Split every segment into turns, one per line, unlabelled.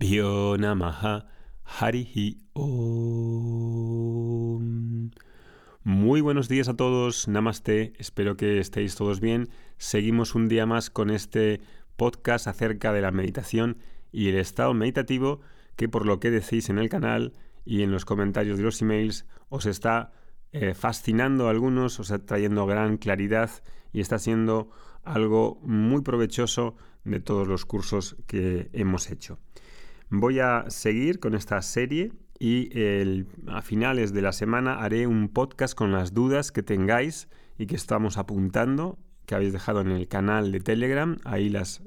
Pyo Namaha Harihi Om. Muy buenos días a todos, Namaste, espero que estéis todos bien. Seguimos un día más con este podcast acerca de la meditación y el estado meditativo que por lo que decís en el canal y en los comentarios de los emails os está eh, fascinando a algunos, os está trayendo gran claridad y está siendo algo muy provechoso de todos los cursos que hemos hecho. Voy a seguir con esta serie y a finales de la semana haré un podcast con las dudas que tengáis y que estamos apuntando, que habéis dejado en el canal de Telegram. Ahí las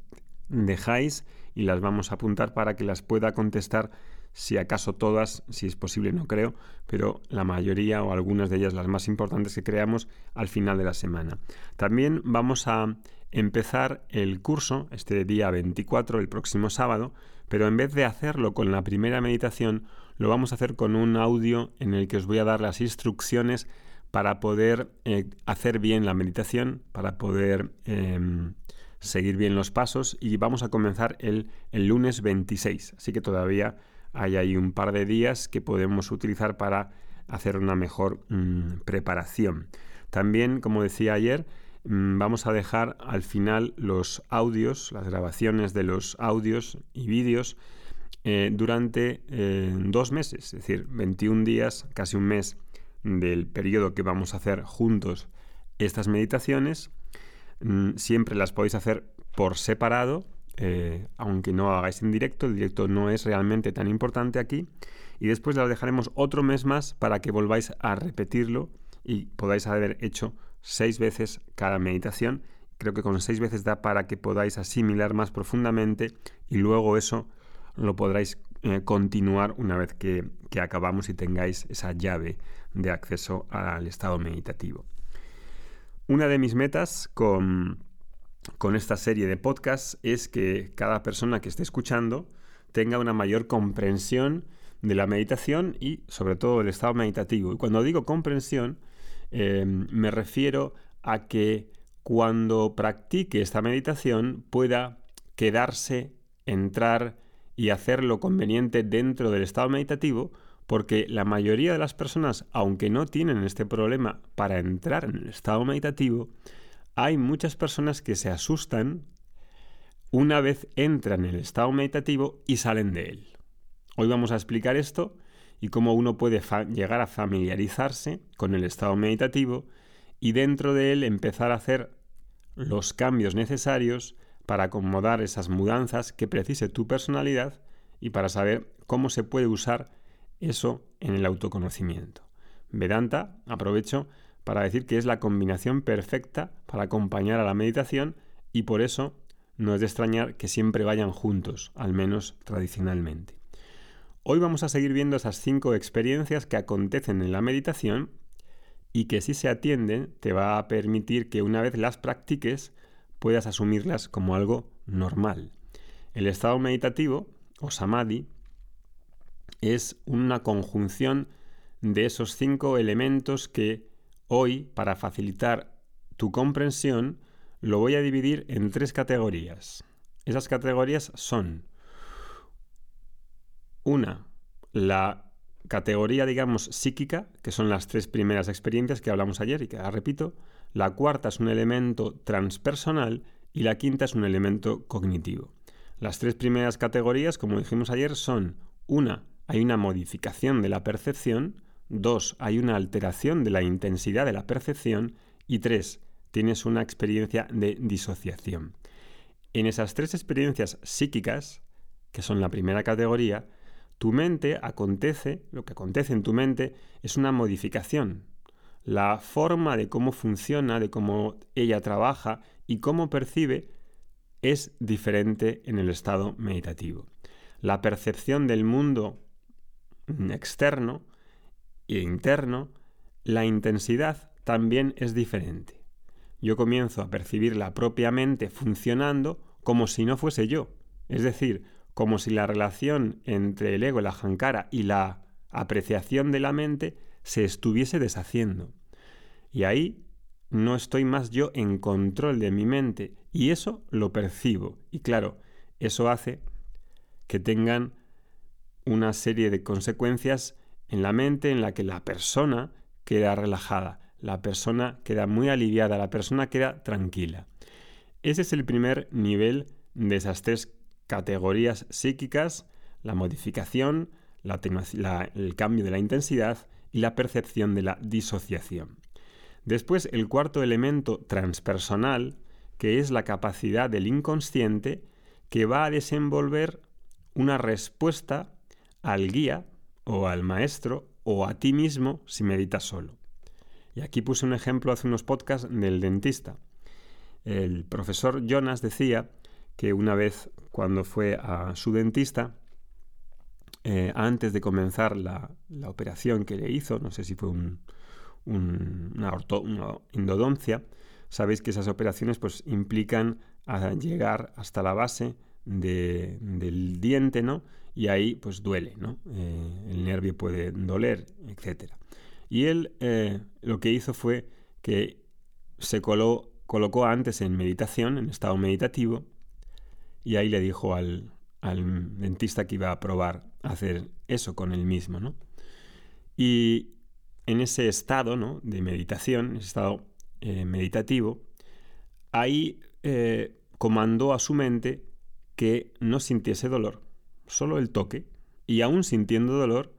dejáis y las vamos a apuntar para que las pueda contestar si acaso todas, si es posible, no creo, pero la mayoría o algunas de ellas, las más importantes que creamos al final de la semana. También vamos a empezar el curso este día 24, el próximo sábado, pero en vez de hacerlo con la primera meditación, lo vamos a hacer con un audio en el que os voy a dar las instrucciones para poder eh, hacer bien la meditación, para poder em, seguir bien los pasos y vamos a comenzar el, el lunes 26. Así que todavía hay ahí un par de días que podemos utilizar para hacer una mejor mm, preparación. También, como decía ayer, vamos a dejar al final los audios, las grabaciones de los audios y vídeos eh, durante eh, dos meses, es decir, 21 días, casi un mes del periodo que vamos a hacer juntos estas meditaciones. Mm, siempre las podéis hacer por separado eh, aunque no hagáis en directo, el directo no es realmente tan importante aquí. Y después la dejaremos otro mes más para que volváis a repetirlo y podáis haber hecho seis veces cada meditación. Creo que con seis veces da para que podáis asimilar más profundamente y luego eso lo podréis eh, continuar una vez que, que acabamos y tengáis esa llave de acceso al estado meditativo. Una de mis metas con con esta serie de podcasts es que cada persona que esté escuchando tenga una mayor comprensión de la meditación y sobre todo del estado meditativo. Y cuando digo comprensión, eh, me refiero a que cuando practique esta meditación pueda quedarse, entrar y hacer lo conveniente dentro del estado meditativo, porque la mayoría de las personas, aunque no tienen este problema para entrar en el estado meditativo, hay muchas personas que se asustan una vez entran en el estado meditativo y salen de él. Hoy vamos a explicar esto y cómo uno puede llegar a familiarizarse con el estado meditativo y dentro de él empezar a hacer los cambios necesarios para acomodar esas mudanzas que precise tu personalidad y para saber cómo se puede usar eso en el autoconocimiento. Vedanta, aprovecho para decir que es la combinación perfecta para acompañar a la meditación y por eso no es de extrañar que siempre vayan juntos, al menos tradicionalmente. Hoy vamos a seguir viendo esas cinco experiencias que acontecen en la meditación y que si se atienden te va a permitir que una vez las practiques puedas asumirlas como algo normal. El estado meditativo o samadhi es una conjunción de esos cinco elementos que Hoy, para facilitar tu comprensión, lo voy a dividir en tres categorías. Esas categorías son una, la categoría, digamos, psíquica, que son las tres primeras experiencias que hablamos ayer y que ahora repito. La cuarta es un elemento transpersonal y la quinta es un elemento cognitivo. Las tres primeras categorías, como dijimos ayer, son una, hay una modificación de la percepción, 2. Hay una alteración de la intensidad de la percepción. Y 3. Tienes una experiencia de disociación. En esas tres experiencias psíquicas, que son la primera categoría, tu mente acontece, lo que acontece en tu mente es una modificación. La forma de cómo funciona, de cómo ella trabaja y cómo percibe es diferente en el estado meditativo. la percepción del mundo externo e interno, la intensidad también es diferente. Yo comienzo a percibir la propia mente funcionando como si no fuese yo, es decir, como si la relación entre el ego, la jankara y la apreciación de la mente se estuviese deshaciendo. Y ahí no estoy más yo en control de mi mente y eso lo percibo. Y claro, eso hace que tengan una serie de consecuencias en la mente en la que la persona queda relajada, la persona queda muy aliviada, la persona queda tranquila. Ese es el primer nivel de esas tres categorías psíquicas, la modificación, el cambio de la intensidad y la percepción de la disociación. Después, el cuarto elemento transpersonal, que es la capacidad del inconsciente que va a desenvolver una respuesta al guía o al maestro o a ti mismo si meditas solo. Y aquí puse un ejemplo hace unos podcasts del dentista. El profesor Jonas decía que una vez cuando fue a su dentista, eh, antes de comenzar la, operación que le hizo, no sé si fue una, endodoncia, sabéis que esas operaciones pues implican llegar hasta la base del diente, ¿no? Y ahí pues duele, ¿no? Eh, el nervio puede doler, etc. Y él eh, lo que hizo fue que se colocó antes en meditación, en estado meditativo, y ahí le dijo al, dentista que iba a probar hacer eso con él mismo, ¿no? Y en ese estado ¿no? de meditación, ese estado eh, meditativo, ahí comandó a su mente que no sintiese dolor, solo el toque, y aún sintiendo dolor,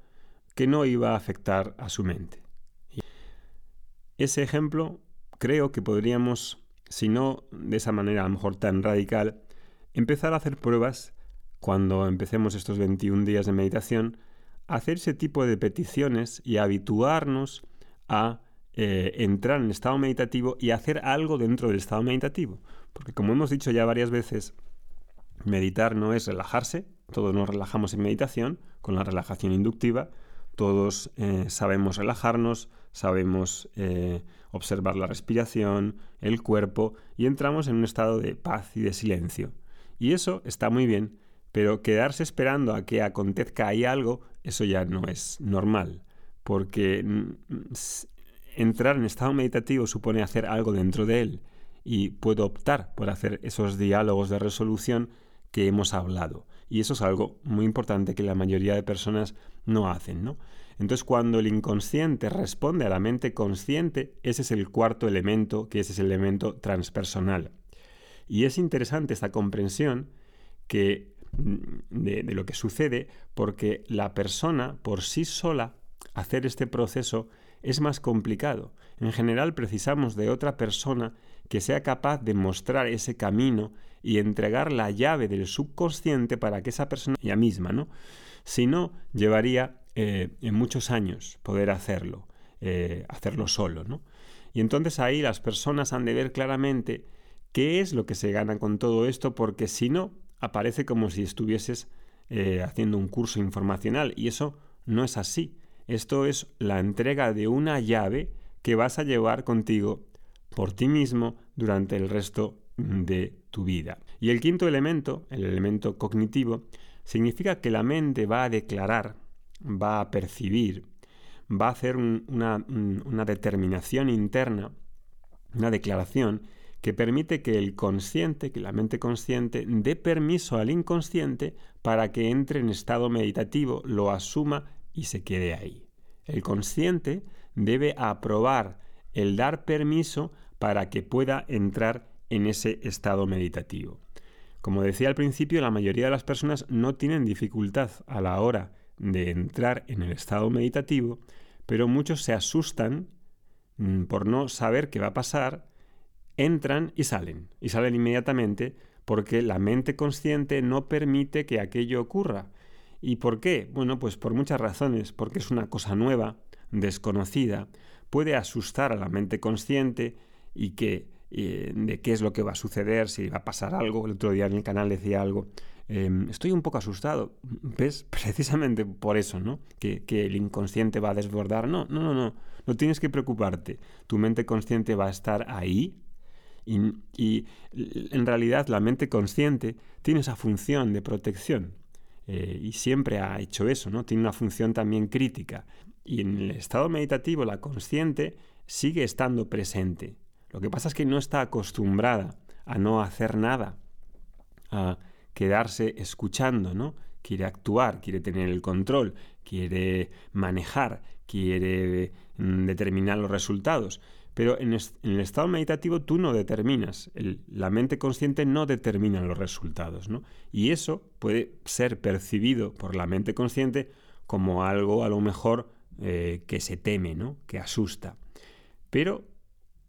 que no iba a afectar a su mente. Ese ejemplo creo que podríamos, si no de esa manera a lo mejor tan radical, empezar a hacer pruebas cuando empecemos estos 21 días de meditación, hacer ese tipo de peticiones y habituarnos a eh, entrar en estado meditativo y hacer algo dentro del estado meditativo. Porque como hemos dicho ya varias veces, Meditar no es relajarse, todos nos relajamos en meditación, con la relajación inductiva, todos eh, sabemos relajarnos, sabemos eh, observar la respiración, el cuerpo y entramos en un estado de paz y de silencio. Y eso está muy bien, pero quedarse esperando a que acontezca ahí algo, eso ya no es normal, porque entrar en estado meditativo supone hacer algo dentro de él y puedo optar por hacer esos diálogos de resolución que hemos hablado. Y eso es algo muy importante que la mayoría de personas no hacen, ¿no? Entonces, cuando el inconsciente responde a la mente consciente, ese es el cuarto elemento, que ese es el elemento transpersonal. Y es interesante esta comprensión que, mm, de, de lo que sucede porque la persona por sí sola hacer este proceso es más complicado. En general precisamos de otra persona que sea capaz de mostrar ese camino y entregar la llave del subconsciente para que esa persona ella misma, ¿no? Si no, llevaría eh, en muchos años poder hacerlo, eh, hacerlo solo, ¿no? Y entonces ahí las personas han de ver claramente qué es lo que se gana con todo esto, porque si no, aparece como si estuvieses eh, haciendo un curso informacional y eso no es así. Esto es la entrega de una llave que vas a llevar contigo por ti mismo durante el resto de tu vida. Y el quinto elemento, el elemento cognitivo, significa que la mente va a declarar, va a percibir, va a hacer una, una determinación interna, una declaración que permite que el consciente, que la mente consciente, dé permiso al inconsciente para que entre en estado meditativo, lo asuma y se quede ahí. El consciente debe aprobar el dar permiso para que pueda entrar en ese estado meditativo. Como decía al principio, la mayoría de las personas no tienen dificultad a la hora de entrar en el estado meditativo, pero muchos se asustan mm, por no saber qué va a pasar, entran y salen, y salen inmediatamente porque la mente consciente no permite que aquello ocurra. ¿Y por qué? Bueno, pues por muchas razones, porque es una cosa nueva, desconocida, puede asustar a la mente consciente y que de qué es lo que va a suceder, si va a pasar algo. El otro día en el canal decía algo em, estoy un poco asustado. ¿Ves? Precisamente por eso, ¿no? Que, el inconsciente va a desbordar. No, no, no, no. No tienes que preocuparte. Tu mente consciente va a estar ahí. Y, en realidad la mente consciente tiene esa función de protección. Eh, y siempre ha hecho eso, ¿no? Tiene una función también crítica. Y en el estado meditativo la consciente sigue estando presente. Lo que pasa es que no está acostumbrada a no hacer nada, a quedarse escuchando, ¿no? Quiere actuar, quiere tener el control, quiere manejar, quiere mm, determinar los resultados. Pero en, el estado meditativo tú no determinas, la mente consciente no determina los resultados, ¿no? Y eso puede ser percibido por la mente consciente como algo a lo mejor eh, que se teme, ¿no? Que asusta. Pero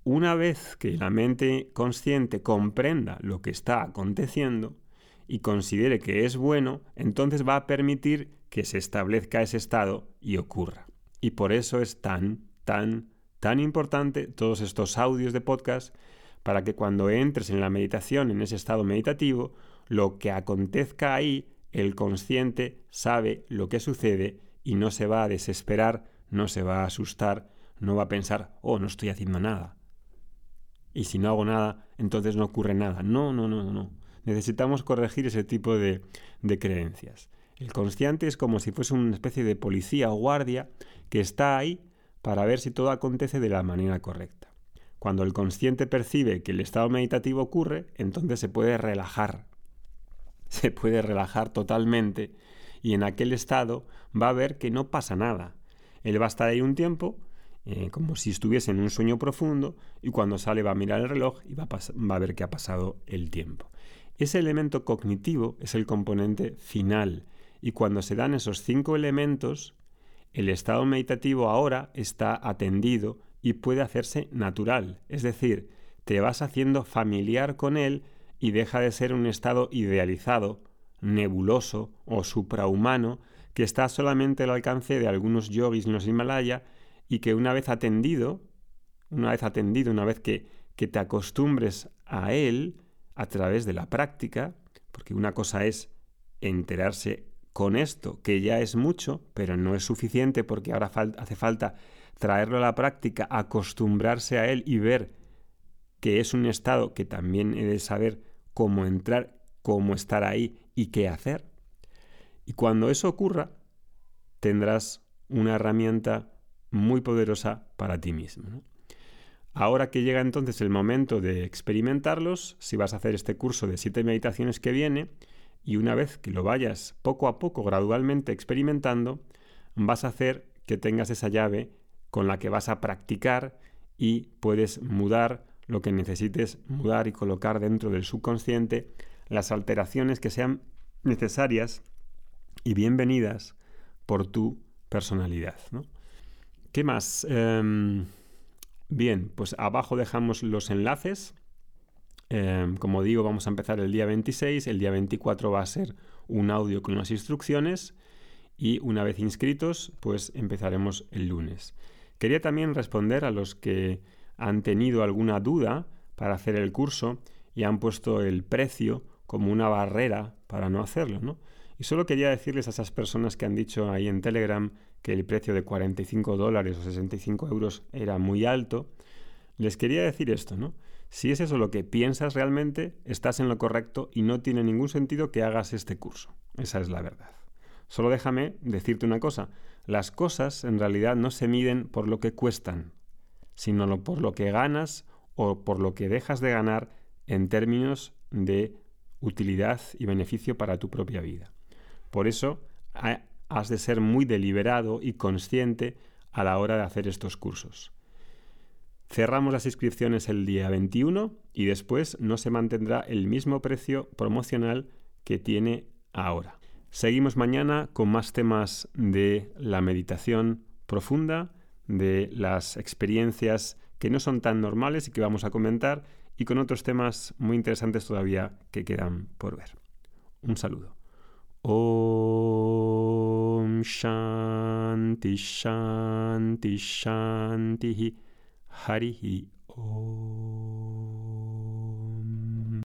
una vez que la mente consciente comprenda lo que está aconteciendo y considere que es bueno, entonces va a permitir que se establezca ese estado y ocurra. Y por eso es tan, tan, tan importante todos estos audios de podcast para que cuando entres en la meditación, en ese estado meditativo, lo que acontezca ahí, el consciente sabe lo que sucede y no se va a desesperar, no se va a asustar, no va a pensar, oh, no estoy haciendo nada y si no hago nada, entonces no ocurre nada. No, no, no, no. Necesitamos corregir ese tipo de, de creencias. El consciente es como si fuese una especie de policía o guardia que está ahí para ver si todo acontece de la manera correcta. Cuando el consciente percibe que el estado meditativo ocurre, entonces se puede relajar. Se puede relajar totalmente y en aquel estado va a ver que no pasa nada. Él va a estar ahí un tiempo eh, como si estuviese en un sueño profundo y cuando sale va a mirar el reloj y va a, va a ver que ha pasado el tiempo. Ese elemento cognitivo es el componente final y cuando se dan esos cinco elementos, el estado meditativo ahora está atendido y puede hacerse natural, es decir, te vas haciendo familiar con él y deja de ser un estado idealizado, nebuloso o suprahumano que está solamente al alcance de algunos yogis en los Himalaya y que una vez atendido, una vez atendido, una vez que, que te acostumbres a él a través de la práctica, porque una cosa es enterarse con esto, que ya es mucho, pero no es suficiente porque ahora hace falta traerlo a la práctica, acostumbrarse a él y ver que es un estado que también he de saber cómo entrar, cómo estar ahí y qué hacer. Y cuando eso ocurra, tendrás una herramienta muy poderosa para ti mismo. Ahora que llega entonces el momento de experimentarlos, si vas a hacer este curso de siete meditaciones que viene, y una vez que lo vayas poco a poco, gradualmente experimentando, vas a hacer que tengas esa llave con la que vas a practicar y puedes mudar lo que necesites mudar y colocar dentro del subconsciente las alteraciones que sean necesarias y bienvenidas por tu personalidad. ¿Qué más? Em, bien, pues abajo dejamos los enlaces. Em, como digo, vamos a empezar el día 26. El día 24 va a ser un audio con las instrucciones. Y una vez inscritos, pues empezaremos el lunes. Quería también responder a los que han tenido alguna duda para hacer el curso y han puesto el precio como una barrera para no hacerlo, ¿no? Y solo quería decirles a esas personas que han dicho ahí en Telegram que el precio de 45 dólares o 65 euros era muy alto, les quería decir esto, ¿no? Si es eso lo que piensas realmente, estás en lo correcto y no tiene ningún sentido que hagas este curso. Esa es la verdad. Solo déjame decirte una cosa. Las cosas en realidad no se miden por lo que cuestan, sino por lo que ganas o por lo que dejas de ganar en términos de utilidad y beneficio para tu propia vida. Por eso has de ser muy deliberado y consciente a la hora de hacer estos cursos. Cerramos las inscripciones el día 21 y después no se mantendrá el mismo precio promocional que tiene ahora. Seguimos mañana con más temas de la meditación profunda, de las experiencias que no son tan normales y que vamos a comentar y con otros temas muy interesantes todavía que quedan por ver. Un saludo. Om Shanti Shanti Shanti. ハリヒオ